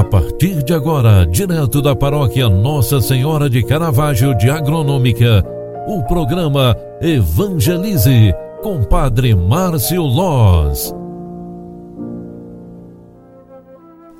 A partir de agora, direto da paróquia Nossa Senhora de Caravaggio de Agronômica, o programa Evangelize com Padre Márcio Loz.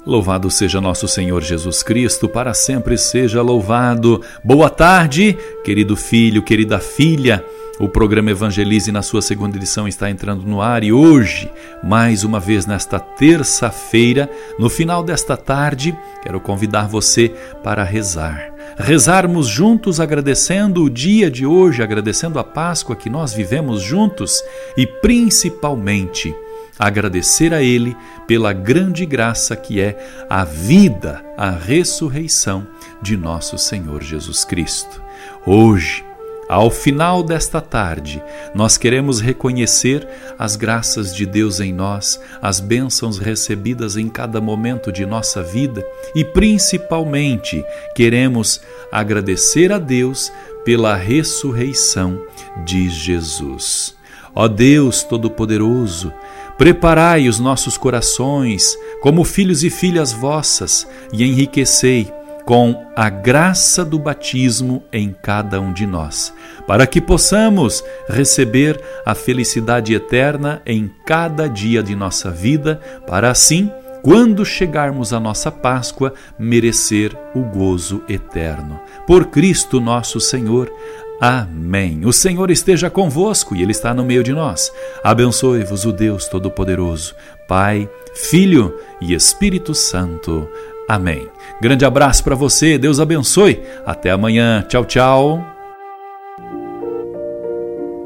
Louvado seja nosso Senhor Jesus Cristo, para sempre seja louvado. Boa tarde, querido filho, querida filha. O programa Evangelize, na sua segunda edição, está entrando no ar e hoje, mais uma vez nesta terça-feira, no final desta tarde, quero convidar você para rezar. Rezarmos juntos, agradecendo o dia de hoje, agradecendo a Páscoa que nós vivemos juntos e principalmente agradecer a Ele pela grande graça que é a vida, a ressurreição de nosso Senhor Jesus Cristo. Hoje, ao final desta tarde, nós queremos reconhecer as graças de Deus em nós, as bênçãos recebidas em cada momento de nossa vida e, principalmente, queremos agradecer a Deus pela ressurreição de Jesus. Ó Deus Todo-Poderoso, preparai os nossos corações como filhos e filhas vossas e enriquecei com a graça do batismo em cada um de nós, para que possamos receber a felicidade eterna em cada dia de nossa vida, para assim, quando chegarmos à nossa Páscoa, merecer o gozo eterno. Por Cristo nosso Senhor. Amém. O Senhor esteja convosco e Ele está no meio de nós. Abençoe-vos o Deus Todo-Poderoso, Pai, Filho e Espírito Santo. Amém. Grande abraço para você, Deus abençoe. Até amanhã. Tchau, tchau.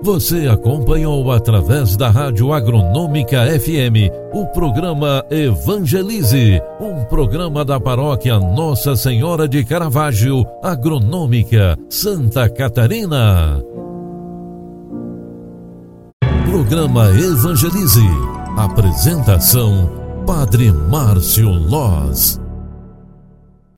Você acompanhou através da Rádio Agronômica FM o programa Evangelize, um programa da paróquia Nossa Senhora de Caravaggio, Agronômica, Santa Catarina. Programa Evangelize. Apresentação: Padre Márcio Loz.